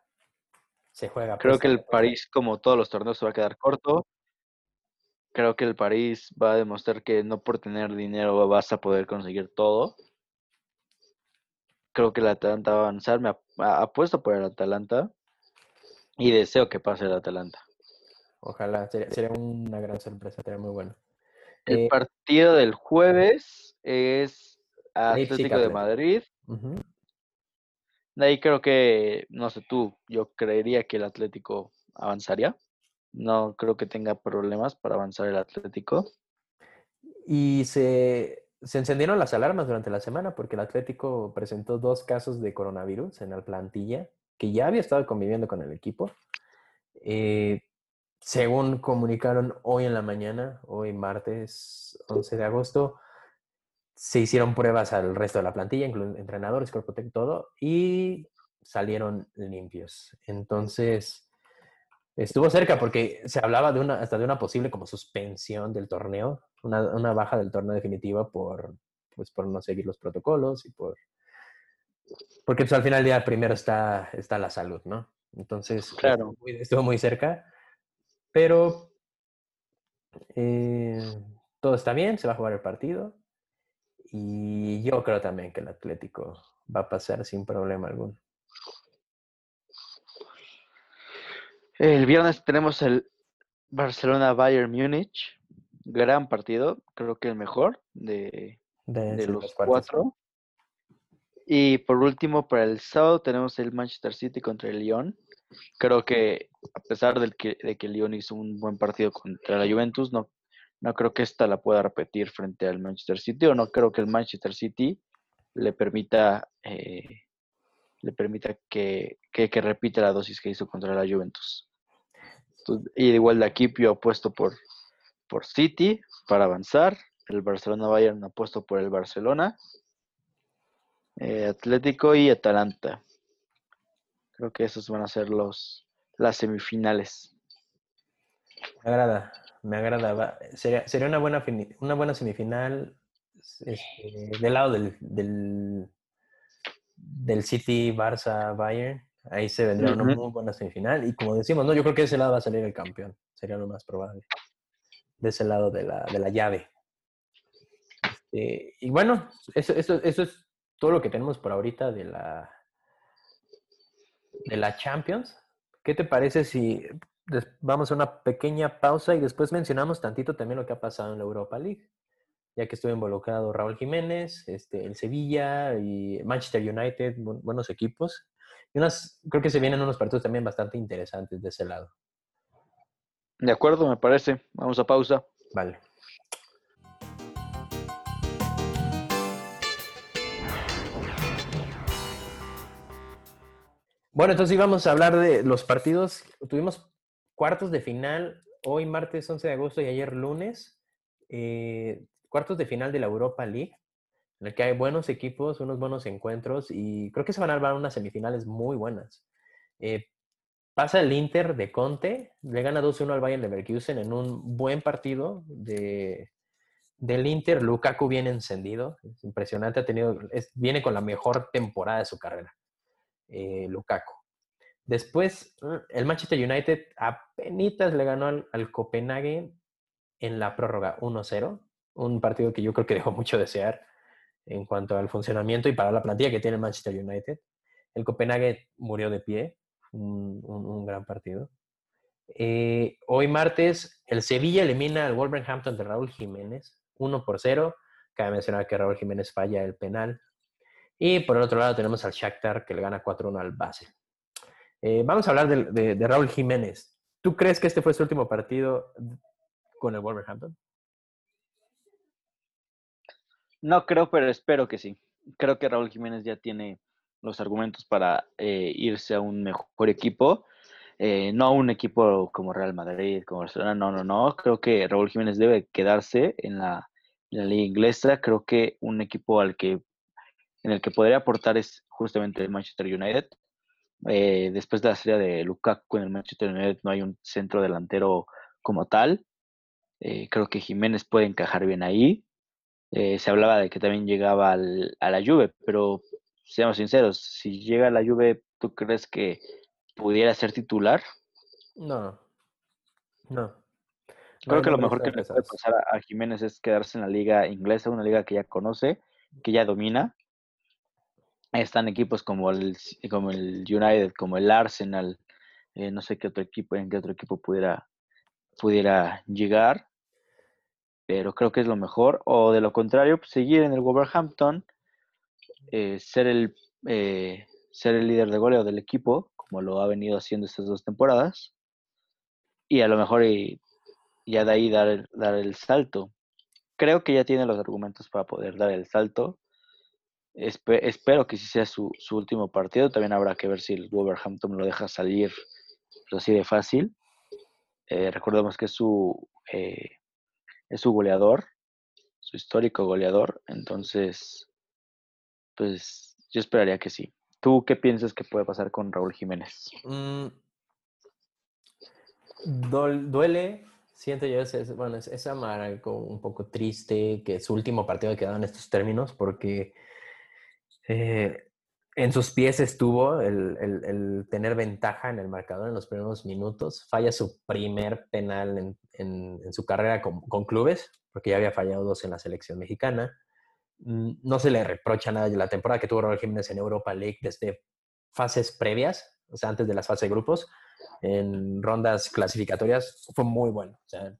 Se juega. Creo que el París, como todos los torneos, se va a quedar corto. Creo que el París va a demostrar que no por tener dinero vas a poder conseguir todo. Creo que el Atalanta va a avanzar. Me apuesto por el Atalanta. Y deseo que pase el Atalanta. Ojalá, sería una gran sorpresa, sería muy bueno. El eh, partido del jueves es Atlético de Madrid. De ahí creo que, no sé tú, yo creería que el Atlético avanzaría. No creo que tenga problemas para avanzar el Atlético. Y se, se encendieron las alarmas durante la semana porque el Atlético presentó dos casos de coronavirus en la plantilla, que ya había estado conviviendo con el equipo. Eh, según comunicaron hoy en la mañana, hoy martes 11 de agosto, se hicieron pruebas al resto de la plantilla, incluyendo entrenadores, cuerpo técnico, todo, y salieron limpios. Entonces, estuvo cerca porque se hablaba de una, hasta de una posible como suspensión del torneo, una, baja del torneo definitiva por, pues, por no seguir los protocolos y por... Porque pues, al final del día primero está, está la salud, ¿no? Entonces, claro. estuvo muy cerca. Pero eh, todo está bien, se va a jugar el partido. Y yo creo también que el Atlético va a pasar sin problema alguno. El viernes tenemos el Barcelona-Bayern Múnich. Gran partido, creo que el mejor de, los cuatro. Y por último, para el sábado tenemos el Manchester City contra el Lyon. Creo que a pesar de que, de que Lyon hizo un buen partido contra la Juventus, no, no creo que esta la pueda repetir frente al Manchester City o no creo que el Manchester City le permita eh, le permita que, que, repita la dosis que hizo contra la Juventus. y igual de aquí yo apuesto por, por City para avanzar. El Barcelona Bayern apuesto por el Barcelona. Eh, Atlético y Atalanta. Creo que esos van a ser los las semifinales. Me agrada, me agrada. Sería, sería una, buena, una buena semifinal este, del lado del, del, del City, Barça, Bayern. Ahí se vendría una muy buena semifinal. Y como decimos, no, yo creo que de ese lado va a salir el campeón. Sería lo más probable. De ese lado de la, de la llave. Este, y bueno, eso, eso, eso es todo lo que tenemos por ahorita de la, de la Champions. ¿Qué te parece si vamos a una pequeña pausa y después mencionamos tantito también lo que ha pasado en la Europa League? Ya que estuvo involucrado Raúl Jiménez, este, el Sevilla y Manchester United, buenos equipos. Y unas, creo que se vienen unos partidos también bastante interesantes de ese lado. De acuerdo, me parece. Vamos a pausa. Vale. Bueno, entonces íbamos a hablar de los partidos. Tuvimos cuartos de final hoy martes 11 de agosto y ayer lunes. Eh, cuartos de final de la Europa League. en el que hay buenos equipos, unos buenos encuentros y creo que se van a armar unas semifinales muy buenas. Eh, pasa el Inter de Conte, le gana 2-1 al Bayern Leverkusen en un buen partido de, del Inter. Lukaku viene encendido, es impresionante, ha tenido, viene con la mejor temporada de su carrera, eh, Lukaku. Después, el Manchester United apenas le ganó al, Copenhague en la prórroga 1-0, un partido que yo creo que dejó mucho desear en cuanto al funcionamiento y para la plantilla que tiene el Manchester United. El Copenhague murió de pie, un, gran partido. Eh, hoy martes, el Sevilla elimina al Wolverhampton de Raúl Jiménez, 1 por 0. Cabe mencionar que Raúl Jiménez falla el penal. Y por el otro lado tenemos al Shakhtar que le gana 4-1 al base. Eh, vamos a hablar de, Raúl Jiménez. ¿Tú crees que este fue su último partido con el Wolverhampton? No creo, pero espero que sí. Creo que Raúl Jiménez ya tiene los argumentos para eh, irse a un mejor equipo. Eh, no a un equipo como Real Madrid, como Barcelona, no, no, no. Creo que Raúl Jiménez debe quedarse en la, liga inglesa. Creo que un equipo al que en el que podría aportar es justamente el Manchester United. Eh, después de la serie de Lukaku en el Manchester United no hay un centro delantero como tal. creo que Jiménez puede encajar bien ahí. Eh, se hablaba de que también llegaba al, a la Juve, pero seamos sinceros, si llega a la Juve, ¿tú crees que pudiera ser titular? No, no. Creo que lo mejor que le puede pasar a, Jiménez es quedarse en la liga inglesa, una liga que ya conoce, que ya domina. Están equipos como el, como el United, como el Arsenal, eh, no sé qué otro equipo, en qué otro equipo pudiera, pudiera llegar pero creo que es lo mejor. O de lo contrario, pues, seguir en el Wolverhampton, eh, ser, el, eh, ser el líder de goleo del equipo, como lo ha venido haciendo estas dos temporadas, y a lo mejor ya de ahí dar dar el salto. Creo que ya tiene los argumentos para poder dar el salto. Espero que sí sea su, último partido. También habrá que ver si Wolverhampton lo deja salir pues, así de fácil. Eh, recordemos que es su es su goleador, su histórico goleador. Entonces, pues yo esperaría que sí. ¿Tú qué piensas que puede pasar con Raúl Jiménez? Mm. duele, siento yo, es, bueno, es, es amargo, un poco triste que su último partido haya quedado en estos términos, porque eh, en sus pies estuvo el, tener ventaja en el marcador en los primeros minutos. Falla su primer penal en, su carrera con, clubes, porque ya había fallado dos en la selección mexicana. Mm, no se le reprocha nada de la temporada que tuvo Raúl Jiménez en Europa League desde fases previas, o sea, antes de las fases de grupos, en rondas clasificatorias, fue muy bueno. O sea,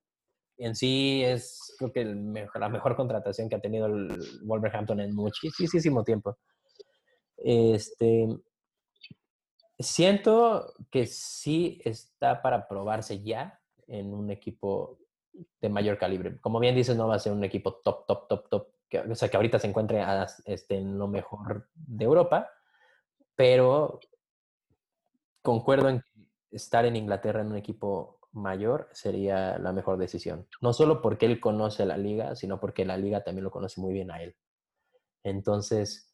en sí es creo que la mejor contratación que ha tenido el Wolverhampton en muchísimo tiempo. Este, siento que sí está para probarse ya en un equipo de mayor calibre. Como bien dices, no va a ser un equipo top, top, top, top. Que, o sea, que ahorita se encuentre este, en lo mejor de Europa, pero concuerdo en que estar en Inglaterra en un equipo mayor sería la mejor decisión. No solo porque él conoce la liga, sino porque la liga también lo conoce muy bien a él. Entonces,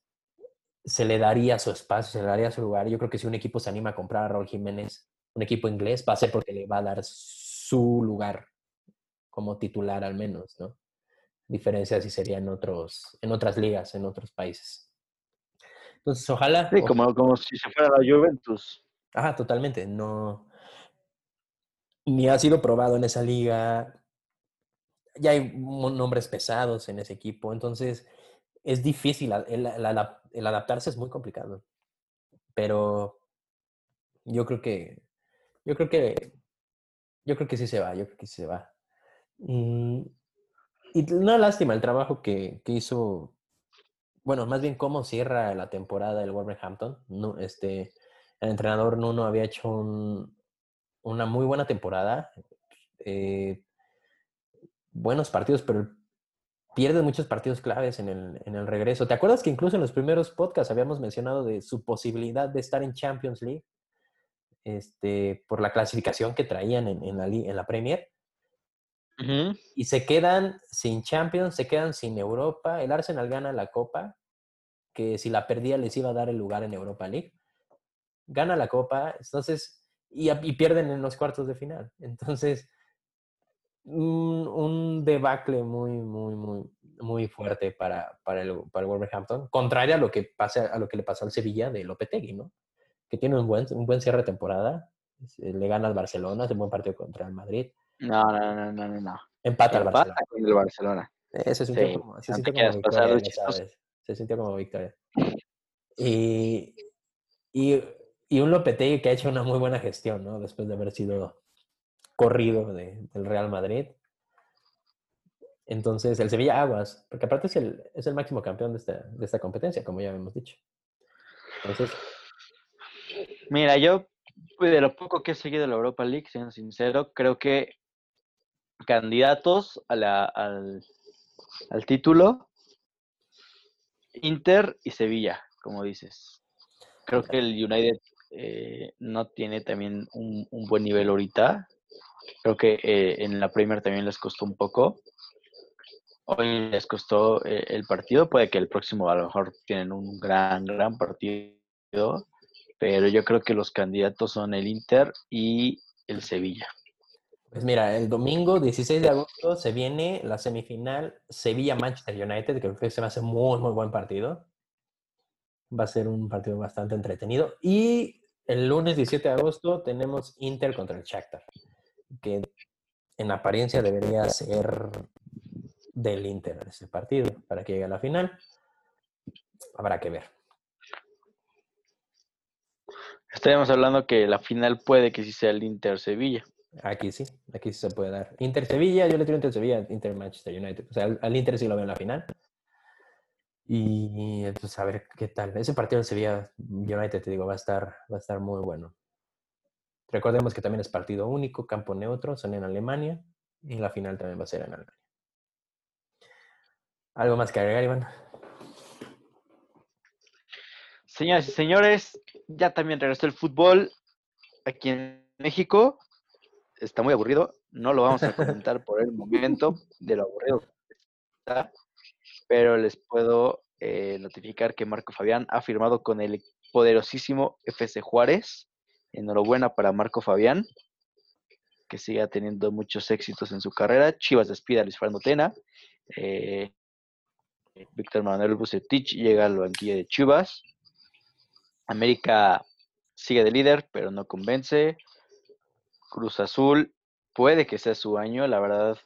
se le daría su espacio, se le daría su lugar. Yo creo que si un equipo se anima a comprar a Raúl Jiménez, un equipo inglés, va a ser porque le va a dar su lugar como titular al menos, ¿no? Diferencia si sería en, otros, en otras ligas, en otros países. Entonces, ojalá... Sí, como, como si se fuera la Juventus. Ajá, totalmente. No... Ni ha sido probado en esa liga. Ya hay nombres pesados en ese equipo. Entonces, es difícil, el, adaptarse es muy complicado. Pero yo creo que, yo creo que, yo creo que sí se va, yo creo que sí se va. Mm, y una lástima el trabajo que, hizo, bueno, más bien cómo cierra la temporada el Wolverhampton. No, este, el entrenador Nuno había hecho una muy buena temporada. Eh, buenos partidos, pero el pierde muchos partidos claves en el, en el regreso. ¿Te acuerdas que incluso en los primeros podcasts habíamos mencionado de su posibilidad de estar en Champions League? Este, por la clasificación que traían en, la, en la Premier. y se quedan sin Champions, se quedan sin Europa. El Arsenal gana la Copa, que si la perdía les iba a dar el lugar en Europa League. Gana la Copa, entonces, y, pierden en los cuartos de final. Entonces, un, debacle muy, muy, muy, muy fuerte para, para, el, para Wolverhampton, contrario a lo que pasa, a lo que le pasó al Sevilla de Lopetegui, ¿no? Que tiene un buen, un buen cierre de temporada, le gana al Barcelona, hace un buen partido contra el Madrid. No, no, no, no, no. Empata, al Barcelona. con el Barcelona. se sintió como, se sintió como victoria, ¿sabes? Se sintió como victoria. Y, y, y, un Lopetegui que ha hecho una muy buena gestión, ¿no? Después de haber sido corrido de, del Real Madrid. Entonces, el Sevilla Aguas, porque aparte es el, es el máximo campeón de esta, de esta competencia, como ya hemos dicho. Entonces. Mira, yo pues, de lo poco que he seguido la Europa League, siendo sincero, creo que candidatos a la, al, al, título, Inter y Sevilla, como dices. Creo que el United eh, no tiene también un, un, buen nivel ahorita. Creo que eh, en la Premier también les costó un poco. Hoy les costó eh, el partido. Puede que el próximo a lo mejor tienen un gran, gran partido pero yo creo que los candidatos son el Inter y el Sevilla. Pues mira, el domingo 16 de agosto se viene la semifinal Sevilla-Manchester United, que creo que se va a hacer muy, muy buen partido. Va a ser un partido bastante entretenido. Y el lunes 17 de agosto tenemos Inter contra el Shakhtar, que en apariencia debería ser del Inter ese partido para que llegue a la final. Habrá que ver. Estaríamos hablando que la final puede que sí sea el Inter-Sevilla. Aquí sí, aquí sí se puede dar. Inter-Sevilla, yo le tiro Inter-Sevilla, Inter-Manchester United. O sea, al, Inter sí lo veo en la final. Y entonces a ver qué tal. Ese partido en Sevilla United, te digo, va a estar, va a estar muy bueno. Recordemos que también es partido único, campo neutro, son en Alemania y la final también va a ser en Alemania. ¿Algo más que agregar, Iván? Señoras y señores, ya también regresó el fútbol aquí en México. Está muy aburrido. No lo vamos a comentar por el momento de lo aburrido está. Pero les puedo eh, notificar que Marco Fabián ha firmado con el poderosísimo FC Juárez. Enhorabuena para Marco Fabián, que siga teniendo muchos éxitos en su carrera. Chivas despida a Luis Fernando Tena. Eh, Víctor Manuel Bucetich llega al banquillo de Chivas. América sigue de líder, pero no convence. Cruz Azul puede que sea su año, la verdad.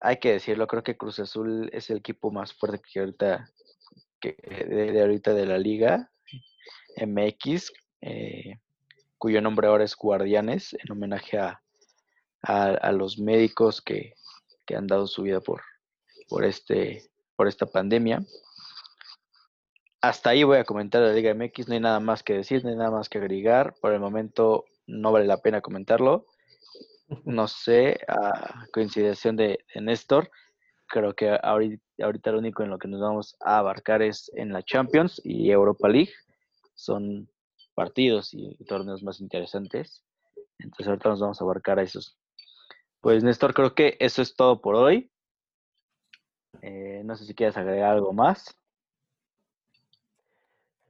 Hay que decirlo, creo que Cruz Azul es el equipo más fuerte que ahorita, que, de, ahorita de la liga MX, eh, cuyo nombre ahora es Guardianes, en homenaje a, a, los médicos que, que, han dado su vida por, por, este, por esta pandemia hasta ahí voy a comentar la Liga MX, no hay nada más que decir, no hay nada más que agregar. Por el momento no vale la pena comentarlo. No sé, a coincidencia de, Néstor, creo que ahorita, ahorita, lo único en lo que nos vamos a abarcar es en la Champions y Europa League. Son partidos y torneos más interesantes. Entonces ahorita nos vamos a abarcar a esos. Pues Néstor, creo que eso es todo por hoy. Eh, no sé si quieres agregar algo más.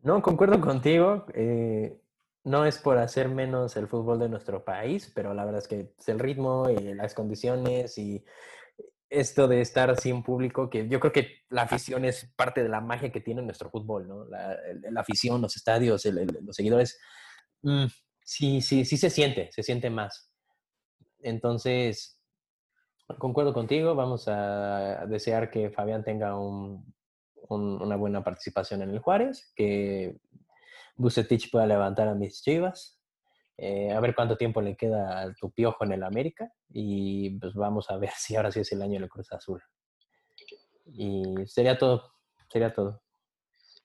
No, concuerdo contigo. Eh, no es por hacer menos el fútbol de nuestro país, pero la verdad es que el ritmo y las condiciones y esto de estar sin público, que yo creo que la afición es parte de la magia que tiene nuestro fútbol, ¿no? La, afición, los estadios, los seguidores, mm, sí, sí, sí se siente, se siente más. Entonces, concuerdo contigo, vamos a desear que Fabián tenga un, una buena participación en el Juárez, que Bucetich pueda levantar a mis chivas, eh, a ver cuánto tiempo le queda a tu piojo en el América y pues vamos a ver si ahora sí es el año del Cruz Azul. Y sería todo, sería todo.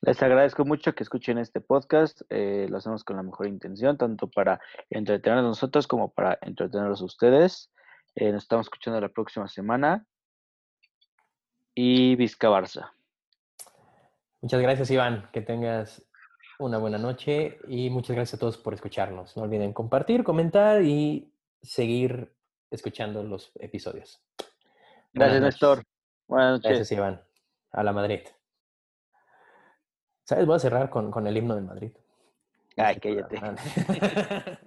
Les agradezco mucho que escuchen este podcast. Eh, lo hacemos con la mejor intención, tanto para entretener a nosotros como para entretenerlos ustedes. Eh, nos estamos escuchando la próxima semana. Y Vizca Barça. Muchas gracias, Iván. Que tengas una buena noche y muchas gracias a todos por escucharnos. No olviden compartir, comentar y seguir escuchando los episodios. Gracias, Néstor. Buenas noches. Gracias, Iván. A la Madrid. ¿Sabes? Voy a cerrar con, con el himno del Madrid. Ay, cállate.